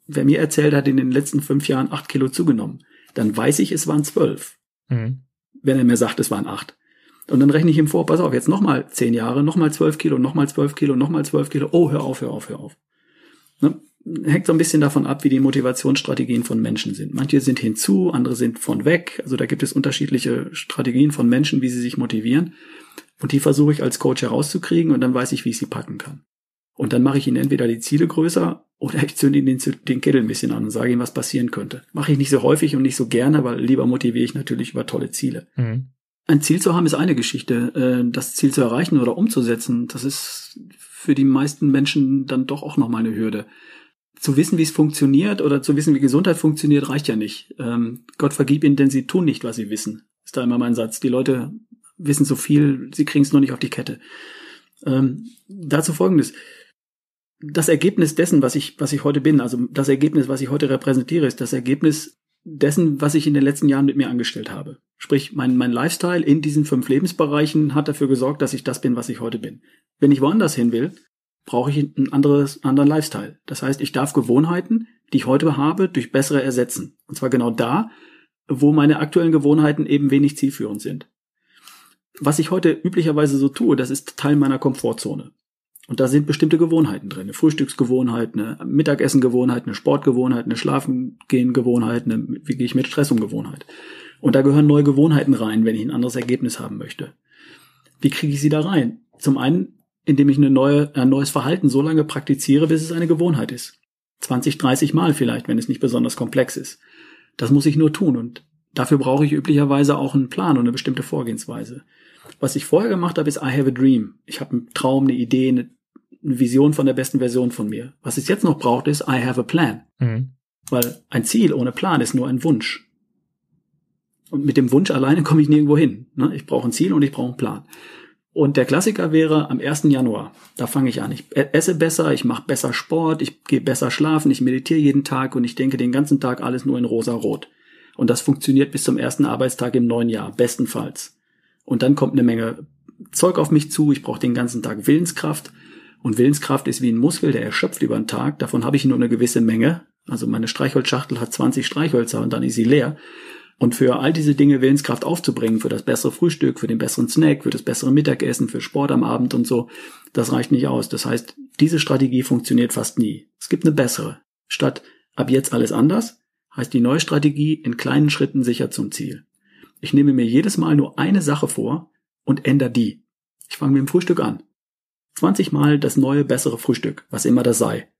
wer mir erzählt hat, in den letzten fünf Jahren acht Kilo zugenommen, dann weiß ich, es waren zwölf. Mhm. Wenn er mir sagt, es waren acht. Und dann rechne ich ihm vor, pass auf, jetzt nochmal zehn Jahre, nochmal zwölf Kilo, nochmal zwölf Kilo, nochmal zwölf Kilo. Oh, hör auf, hör auf, hör auf. Ne? Hängt so ein bisschen davon ab, wie die Motivationsstrategien von Menschen sind. Manche sind hinzu, andere sind von weg. Also da gibt es unterschiedliche Strategien von Menschen, wie sie sich motivieren. Und die versuche ich als Coach herauszukriegen und dann weiß ich, wie ich sie packen kann. Und dann mache ich ihnen entweder die Ziele größer oder ich zünde ihnen den, den Kittel ein bisschen an und sage ihnen, was passieren könnte. Mache ich nicht so häufig und nicht so gerne, weil lieber motiviere ich natürlich über tolle Ziele. Mhm. Ein Ziel zu haben ist eine Geschichte. Äh, das Ziel zu erreichen oder umzusetzen, das ist für die meisten Menschen dann doch auch nochmal eine Hürde zu wissen, wie es funktioniert oder zu wissen, wie Gesundheit funktioniert, reicht ja nicht. Ähm, Gott vergib ihnen, denn sie tun nicht, was sie wissen. Ist da immer mein Satz. Die Leute wissen so viel, sie kriegen es nur nicht auf die Kette. Ähm, dazu folgendes. Das Ergebnis dessen, was ich, was ich heute bin, also das Ergebnis, was ich heute repräsentiere, ist das Ergebnis dessen, was ich in den letzten Jahren mit mir angestellt habe. Sprich, mein, mein Lifestyle in diesen fünf Lebensbereichen hat dafür gesorgt, dass ich das bin, was ich heute bin. Wenn ich woanders hin will, brauche ich einen anderes, anderen Lifestyle. Das heißt, ich darf Gewohnheiten, die ich heute habe, durch bessere ersetzen. Und zwar genau da, wo meine aktuellen Gewohnheiten eben wenig zielführend sind. Was ich heute üblicherweise so tue, das ist Teil meiner Komfortzone. Und da sind bestimmte Gewohnheiten drin. Eine Frühstücksgewohnheit, eine Mittagessengewohnheit, eine Sportgewohnheit, eine Schlafengehengewohnheit, eine wie gehe ich mit Stress um Gewohnheit. Und da gehören neue Gewohnheiten rein, wenn ich ein anderes Ergebnis haben möchte. Wie kriege ich sie da rein? Zum einen, indem ich eine neue, ein neues Verhalten so lange praktiziere, bis es eine Gewohnheit ist. 20, 30 Mal vielleicht, wenn es nicht besonders komplex ist. Das muss ich nur tun und dafür brauche ich üblicherweise auch einen Plan und eine bestimmte Vorgehensweise. Was ich vorher gemacht habe, ist I have a dream. Ich habe einen Traum, eine Idee, eine, Vision von der besten Version von mir. Was es jetzt noch braucht, ist I have a plan. Mhm. Weil ein Ziel ohne Plan ist nur ein Wunsch. Und mit dem Wunsch alleine komme ich nirgendwo hin. Ne? Ich brauche ein Ziel und ich brauche einen Plan. Und der Klassiker wäre am 1. Januar. Da fange ich an. Ich esse besser, ich mache besser Sport, ich gehe besser schlafen, ich meditiere jeden Tag und ich denke den ganzen Tag alles nur in rosa-rot. Und das funktioniert bis zum ersten Arbeitstag im neuen Jahr, bestenfalls. Und dann kommt eine Menge Zeug auf mich zu. Ich brauche den ganzen Tag Willenskraft. Und Willenskraft ist wie ein Muskel, der erschöpft über den Tag. Davon habe ich nur eine gewisse Menge. Also meine Streichholzschachtel hat 20 Streichhölzer und dann ist sie leer. Und für all diese Dinge Willenskraft aufzubringen, für das bessere Frühstück, für den besseren Snack, für das bessere Mittagessen, für Sport am Abend und so, das reicht nicht aus. Das heißt, diese Strategie funktioniert fast nie. Es gibt eine bessere. Statt ab jetzt alles anders, heißt die neue Strategie in kleinen Schritten sicher zum Ziel. Ich nehme mir jedes Mal nur eine Sache vor und ändere die. Ich fange mit dem Frühstück an. 20 Mal das neue, bessere Frühstück, was immer das sei.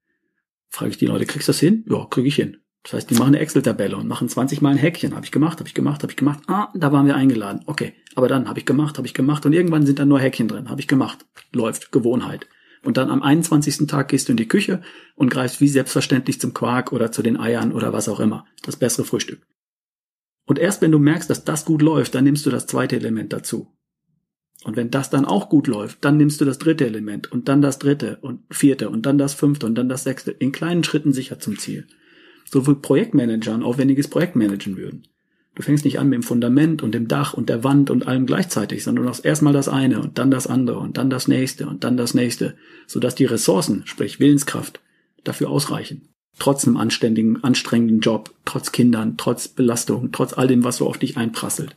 Frage ich die Leute, kriegst du das hin? Ja, krieg ich hin. Das heißt, die machen eine Excel-Tabelle und machen 20 Mal ein Häkchen. Habe ich gemacht, habe ich gemacht, habe ich gemacht. Ah, da waren wir eingeladen. Okay, aber dann habe ich gemacht, habe ich gemacht und irgendwann sind da nur Häkchen drin. Habe ich gemacht. Läuft, Gewohnheit. Und dann am 21. Tag gehst du in die Küche und greifst wie selbstverständlich zum Quark oder zu den Eiern oder was auch immer. Das bessere Frühstück. Und erst wenn du merkst, dass das gut läuft, dann nimmst du das zweite Element dazu. Und wenn das dann auch gut läuft, dann nimmst du das dritte Element und dann das dritte und vierte und dann das fünfte und dann das sechste in kleinen Schritten sicher zum Ziel so wie Projektmanager ein aufwendiges Projekt managen würden. Du fängst nicht an mit dem Fundament und dem Dach und der Wand und allem gleichzeitig, sondern du machst erstmal das eine und dann das andere und dann das nächste und dann das nächste, sodass die Ressourcen, sprich Willenskraft, dafür ausreichen. Trotz einem anständigen, anstrengenden Job, trotz Kindern, trotz Belastung, trotz all dem, was so auf dich einprasselt.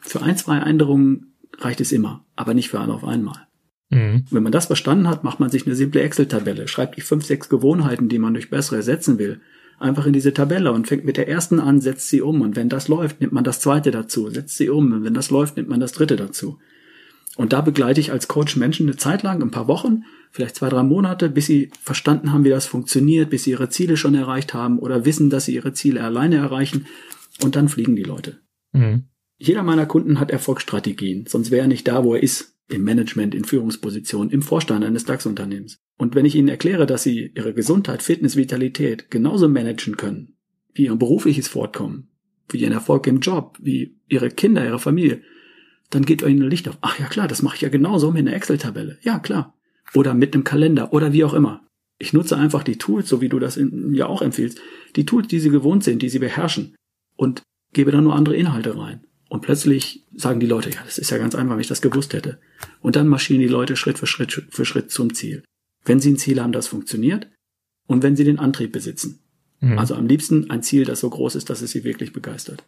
Für ein, zwei Änderungen reicht es immer, aber nicht für alle auf einmal. Mhm. Wenn man das verstanden hat, macht man sich eine simple Excel-Tabelle, schreibt die fünf, sechs Gewohnheiten, die man durch bessere ersetzen will, einfach in diese Tabelle und fängt mit der ersten an, setzt sie um. Und wenn das läuft, nimmt man das zweite dazu, setzt sie um. Und wenn das läuft, nimmt man das dritte dazu. Und da begleite ich als Coach Menschen eine Zeit lang, ein paar Wochen, vielleicht zwei, drei Monate, bis sie verstanden haben, wie das funktioniert, bis sie ihre Ziele schon erreicht haben oder wissen, dass sie ihre Ziele alleine erreichen. Und dann fliegen die Leute. Mhm. Jeder meiner Kunden hat Erfolgsstrategien, sonst wäre er nicht da, wo er ist im Management, in Führungspositionen, im Vorstand eines DAX-Unternehmens. Und wenn ich Ihnen erkläre, dass Sie Ihre Gesundheit, Fitness, Vitalität genauso managen können, wie Ihr berufliches Fortkommen, wie Ihren Erfolg im Job, wie Ihre Kinder, Ihre Familie, dann geht Ihnen ein Licht auf. Ach ja klar, das mache ich ja genauso mit einer Excel-Tabelle. Ja klar. Oder mit einem Kalender oder wie auch immer. Ich nutze einfach die Tools, so wie du das in, ja auch empfiehlst, die Tools, die Sie gewohnt sind, die Sie beherrschen und gebe da nur andere Inhalte rein. Und plötzlich sagen die Leute, ja, das ist ja ganz einfach, wenn ich das gewusst hätte. Und dann marschieren die Leute Schritt für Schritt für Schritt zum Ziel. Wenn sie ein Ziel haben, das funktioniert und wenn sie den Antrieb besitzen. Mhm. Also am liebsten ein Ziel, das so groß ist, dass es sie wirklich begeistert.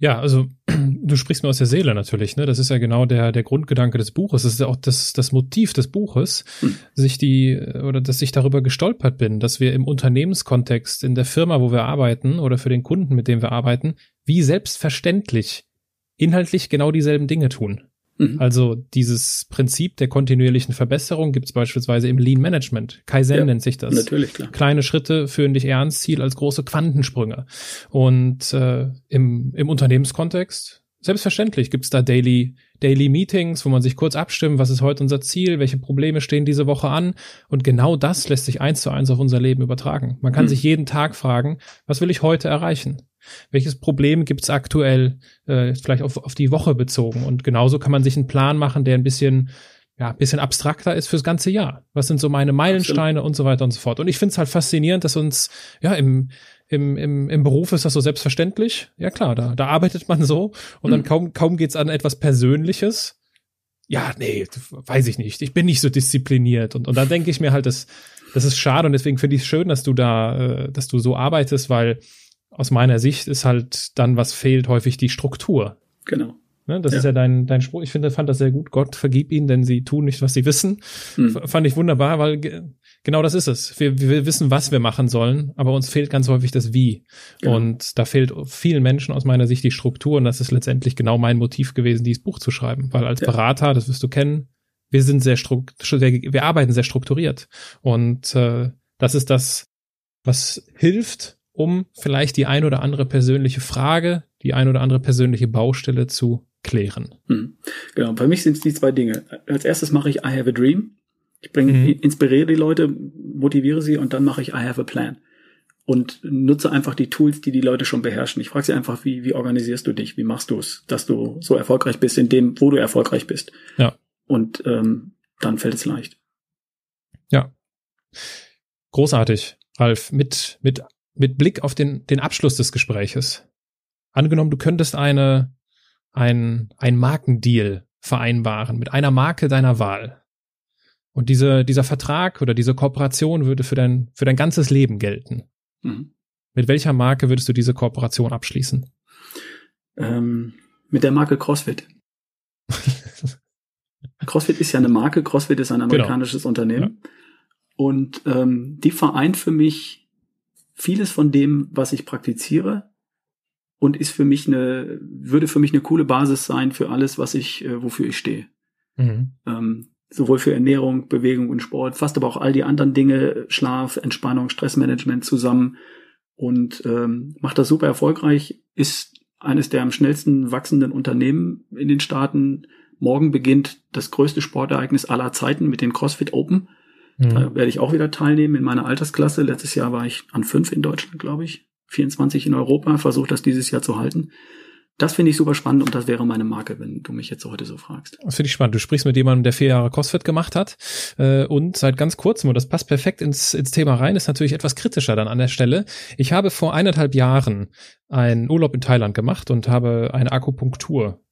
Ja, also du sprichst mir aus der Seele natürlich, ne? Das ist ja genau der, der Grundgedanke des Buches. Das ist ja auch das, das Motiv des Buches, hm. sich die, oder dass ich darüber gestolpert bin, dass wir im Unternehmenskontext, in der Firma, wo wir arbeiten oder für den Kunden, mit dem wir arbeiten, wie selbstverständlich inhaltlich genau dieselben Dinge tun. Mhm. Also dieses Prinzip der kontinuierlichen Verbesserung gibt es beispielsweise im Lean Management. Kaizen ja, nennt sich das. Natürlich, klar. Kleine Schritte führen dich eher ans Ziel als große Quantensprünge. Und äh, im, im Unternehmenskontext, selbstverständlich gibt es da Daily, Daily Meetings, wo man sich kurz abstimmt, was ist heute unser Ziel, welche Probleme stehen diese Woche an. Und genau das lässt sich eins zu eins auf unser Leben übertragen. Man kann mhm. sich jeden Tag fragen, was will ich heute erreichen? Welches Problem gibt es aktuell, äh, vielleicht auf, auf die Woche bezogen? Und genauso kann man sich einen Plan machen, der ein bisschen, ja, ein bisschen abstrakter ist fürs ganze Jahr. Was sind so meine Meilensteine Absolut. und so weiter und so fort. Und ich finde es halt faszinierend, dass uns ja im, im, im, im Beruf ist das so selbstverständlich. Ja klar, da, da arbeitet man so und mhm. dann kaum, kaum geht's an etwas Persönliches. Ja, nee, weiß ich nicht. Ich bin nicht so diszipliniert. Und, und dann denke ich mir halt, das, das ist schade und deswegen finde ich es schön, dass du da, äh, dass du so arbeitest, weil aus meiner Sicht ist halt dann, was fehlt, häufig die Struktur. Genau. Ne, das ja. ist ja dein, dein Spruch. Ich finde, fand das sehr gut. Gott vergib ihnen, denn sie tun nicht, was sie wissen. Hm. Fand ich wunderbar, weil genau das ist es. Wir, wir wissen, was wir machen sollen, aber uns fehlt ganz häufig das Wie. Genau. Und da fehlt vielen Menschen aus meiner Sicht die Struktur. Und das ist letztendlich genau mein Motiv gewesen, dieses Buch zu schreiben. Weil als ja. Berater, das wirst du kennen, wir sind sehr strukturiert, wir arbeiten sehr strukturiert. Und äh, das ist das, was hilft, um vielleicht die ein oder andere persönliche Frage, die ein oder andere persönliche Baustelle zu klären. Hm. Genau, bei mich sind es die zwei Dinge. Als erstes mache ich I have a dream. Ich bringe, mhm. inspiriere die Leute, motiviere sie und dann mache ich I have a plan. Und nutze einfach die Tools, die die Leute schon beherrschen. Ich frage sie einfach, wie, wie organisierst du dich? Wie machst du es, dass du so erfolgreich bist in dem, wo du erfolgreich bist? Ja. Und ähm, dann fällt es leicht. Ja. Großartig, Ralf. Mit, mit, mit Blick auf den, den Abschluss des Gespräches. Angenommen, du könntest eine ein, ein Markendeal vereinbaren mit einer Marke deiner Wahl. Und diese, dieser Vertrag oder diese Kooperation würde für dein, für dein ganzes Leben gelten. Mhm. Mit welcher Marke würdest du diese Kooperation abschließen? Ähm, mit der Marke CrossFit. CrossFit ist ja eine Marke, CrossFit ist ein genau. amerikanisches genau. Unternehmen. Ja. Und ähm, die vereint für mich vieles von dem, was ich praktiziere, und ist für mich eine, würde für mich eine coole Basis sein für alles, was ich, äh, wofür ich stehe. Mhm. Ähm, sowohl für Ernährung, Bewegung und Sport, fast aber auch all die anderen Dinge, Schlaf, Entspannung, Stressmanagement zusammen und ähm, macht das super erfolgreich, ist eines der am schnellsten wachsenden Unternehmen in den Staaten. Morgen beginnt das größte Sportereignis aller Zeiten mit dem CrossFit Open. Mhm. Da werde ich auch wieder teilnehmen in meiner Altersklasse. Letztes Jahr war ich an fünf in Deutschland, glaube ich. 24 in Europa, versuche das dieses Jahr zu halten. Das finde ich super spannend und das wäre meine Marke, wenn du mich jetzt heute so fragst. Das finde ich spannend. Du sprichst mit jemandem, der vier Jahre CrossFit gemacht hat äh, und seit ganz kurzem, und das passt perfekt ins, ins Thema rein, ist natürlich etwas kritischer dann an der Stelle. Ich habe vor eineinhalb Jahren einen Urlaub in Thailand gemacht und habe eine Akupunktur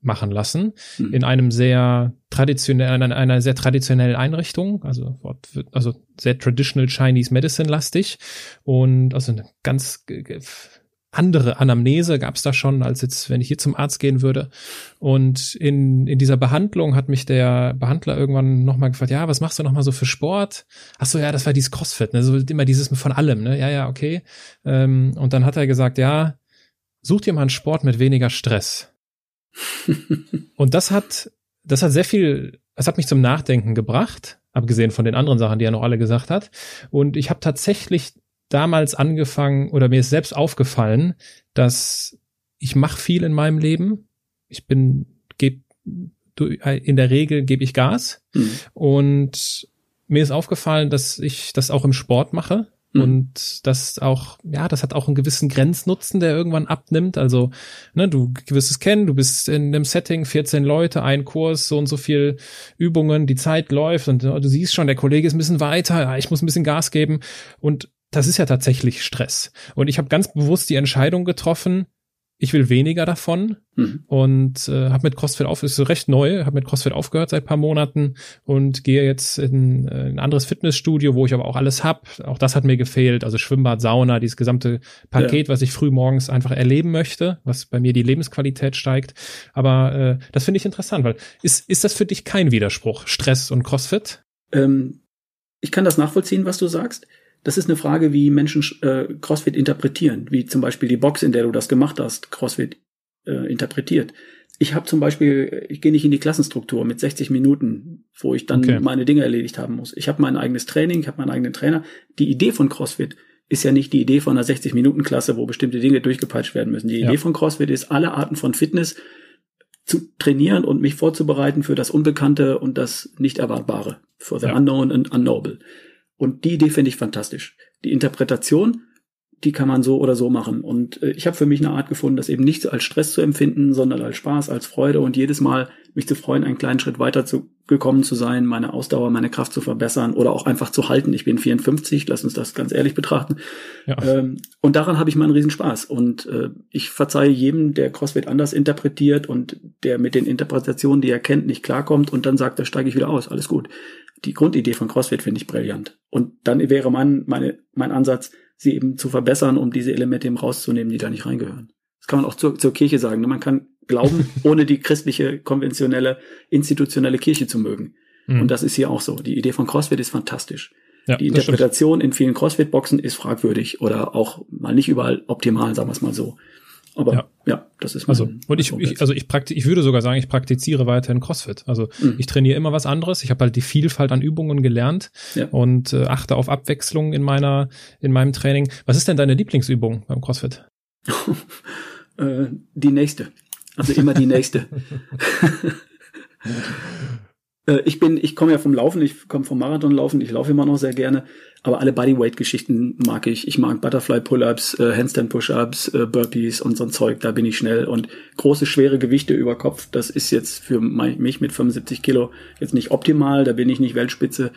machen lassen mhm. in einem sehr traditionell in einer sehr traditionellen Einrichtung, also also sehr traditional Chinese Medicine lastig und also eine ganz andere Anamnese gab es da schon, als jetzt, wenn ich hier zum Arzt gehen würde. Und in, in dieser Behandlung hat mich der Behandler irgendwann nochmal gefragt, ja, was machst du nochmal so für Sport? Ach so, ja, das war dieses Crossfit, ne? So immer dieses von allem, ne? Ja, ja, okay. Ähm, und dann hat er gesagt, ja, such dir mal einen Sport mit weniger Stress. Und das hat, das hat sehr viel, das hat mich zum Nachdenken gebracht, abgesehen von den anderen Sachen, die er noch alle gesagt hat. Und ich habe tatsächlich damals angefangen oder mir ist selbst aufgefallen, dass ich mache viel in meinem Leben. Ich bin, geb, in der Regel gebe ich Gas. Mhm. Und mir ist aufgefallen, dass ich das auch im Sport mache. Mhm. Und das auch, ja, das hat auch einen gewissen Grenznutzen, der irgendwann abnimmt. Also, ne, du wirst es kennen, du bist in einem Setting, 14 Leute, ein Kurs, so und so viel Übungen, die Zeit läuft und du siehst schon, der Kollege ist ein bisschen weiter, ich muss ein bisschen Gas geben. Und das ist ja tatsächlich Stress. Und ich habe ganz bewusst die Entscheidung getroffen, ich will weniger davon mhm. und äh, habe mit CrossFit auf, ist recht neu, habe mit CrossFit aufgehört seit paar Monaten und gehe jetzt in, äh, ein anderes Fitnessstudio, wo ich aber auch alles hab. Auch das hat mir gefehlt, also Schwimmbad, Sauna, dieses gesamte Paket, ja. was ich früh morgens einfach erleben möchte, was bei mir die Lebensqualität steigt. Aber äh, das finde ich interessant, weil ist ist das für dich kein Widerspruch, Stress und CrossFit? Ähm, ich kann das nachvollziehen, was du sagst. Das ist eine Frage, wie Menschen äh, CrossFit interpretieren, wie zum Beispiel die Box, in der du das gemacht hast, CrossFit äh, interpretiert. Ich habe zum Beispiel, ich gehe nicht in die Klassenstruktur mit 60 Minuten, wo ich dann okay. meine Dinge erledigt haben muss. Ich habe mein eigenes Training, ich habe meinen eigenen Trainer. Die Idee von CrossFit ist ja nicht die Idee von einer 60-Minuten-Klasse, wo bestimmte Dinge durchgepeitscht werden müssen. Die ja. Idee von CrossFit ist, alle Arten von Fitness zu trainieren und mich vorzubereiten für das Unbekannte und das Nicht-Erwartbare, for the ja. unknown and unknowable. Und die Idee finde ich fantastisch. Die Interpretation die kann man so oder so machen. Und äh, ich habe für mich eine Art gefunden, das eben nicht als Stress zu empfinden, sondern als Spaß, als Freude und jedes Mal mich zu freuen, einen kleinen Schritt weiter zu, gekommen zu sein, meine Ausdauer, meine Kraft zu verbessern oder auch einfach zu halten. Ich bin 54, lass uns das ganz ehrlich betrachten. Ja. Ähm, und daran habe ich mal einen Riesenspaß. Und äh, ich verzeihe jedem, der CrossFit anders interpretiert und der mit den Interpretationen, die er kennt, nicht klarkommt und dann sagt, da steige ich wieder aus. Alles gut. Die Grundidee von CrossFit finde ich brillant. Und dann wäre mein, meine, mein Ansatz, sie eben zu verbessern, um diese Elemente eben rauszunehmen, die da nicht reingehören. Das kann man auch zur, zur Kirche sagen. Ne? Man kann glauben, ohne die christliche, konventionelle, institutionelle Kirche zu mögen. Mhm. Und das ist hier auch so. Die Idee von CrossFit ist fantastisch. Ja, die Interpretation in vielen CrossFit-Boxen ist fragwürdig oder auch mal nicht überall optimal, sagen wir es mal so. Aber ja, ja das ist mein, also und ich, ich also ich praktiz ich würde sogar sagen, ich praktiziere weiterhin CrossFit. Also mhm. ich trainiere immer was anderes. Ich habe halt die Vielfalt an Übungen gelernt ja. und äh, achte auf Abwechslung in meiner in meinem Training. Was ist denn deine Lieblingsübung beim CrossFit? äh, die nächste. Also immer die nächste. Äh, ich bin, ich komme ja vom Laufen, ich komme vom Marathonlaufen, ich laufe immer noch sehr gerne, aber alle Bodyweight-Geschichten mag ich. Ich mag Butterfly-Pull-Ups, äh, Handstand-Push-Ups, äh, Burpees und so ein Zeug, da bin ich schnell. Und große, schwere Gewichte über Kopf, das ist jetzt für mich mit 75 Kilo jetzt nicht optimal, da bin ich nicht Weltspitze.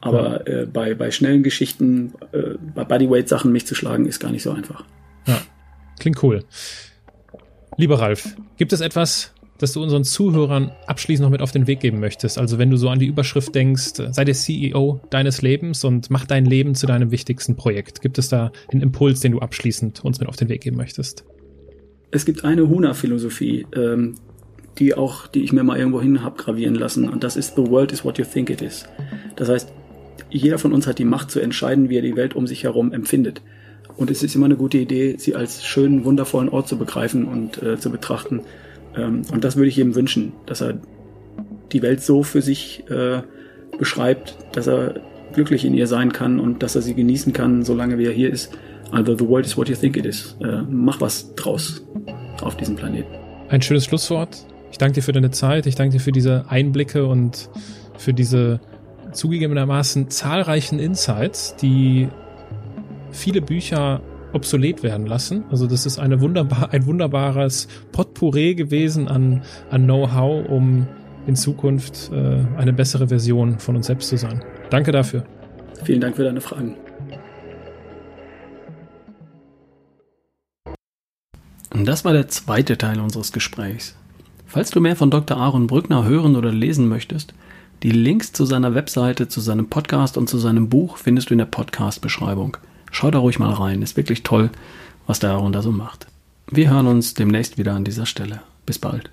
Aber äh, bei, bei schnellen Geschichten, äh, bei Bodyweight-Sachen mich zu schlagen, ist gar nicht so einfach. Ja, klingt cool. Lieber Ralf, gibt es etwas, das du unseren Zuhörern abschließend noch mit auf den Weg geben möchtest? Also wenn du so an die Überschrift denkst, sei der CEO deines Lebens und mach dein Leben zu deinem wichtigsten Projekt. Gibt es da einen Impuls, den du abschließend uns mit auf den Weg geben möchtest? Es gibt eine Huna-Philosophie, ähm, die auch, die ich mir mal irgendwo hin habe gravieren lassen, und das ist The world is what you think it is. Das heißt, jeder von uns hat die Macht zu entscheiden, wie er die Welt um sich herum empfindet. Und es ist immer eine gute Idee, sie als schönen, wundervollen Ort zu begreifen und äh, zu betrachten ähm, und das würde ich ihm wünschen, dass er die Welt so für sich äh, beschreibt, dass er glücklich in ihr sein kann und dass er sie genießen kann, solange wie er hier ist. Also the world is what you think it is. Äh, mach was draus auf diesem Planeten. Ein schönes Schlusswort. Ich danke dir für deine Zeit. Ich danke dir für diese Einblicke und für diese zugegebenermaßen zahlreichen Insights, die viele Bücher obsolet werden lassen. Also das ist eine wunderbar, ein wunderbares Potpourri gewesen an, an Know-how, um in Zukunft äh, eine bessere Version von uns selbst zu sein. Danke dafür. Vielen Dank für deine Fragen. Und das war der zweite Teil unseres Gesprächs. Falls du mehr von Dr. Aaron Brückner hören oder lesen möchtest, die Links zu seiner Webseite, zu seinem Podcast und zu seinem Buch findest du in der Podcast-Beschreibung. Schau da ruhig mal rein. Ist wirklich toll, was der Aaron da so macht. Wir hören uns demnächst wieder an dieser Stelle. Bis bald.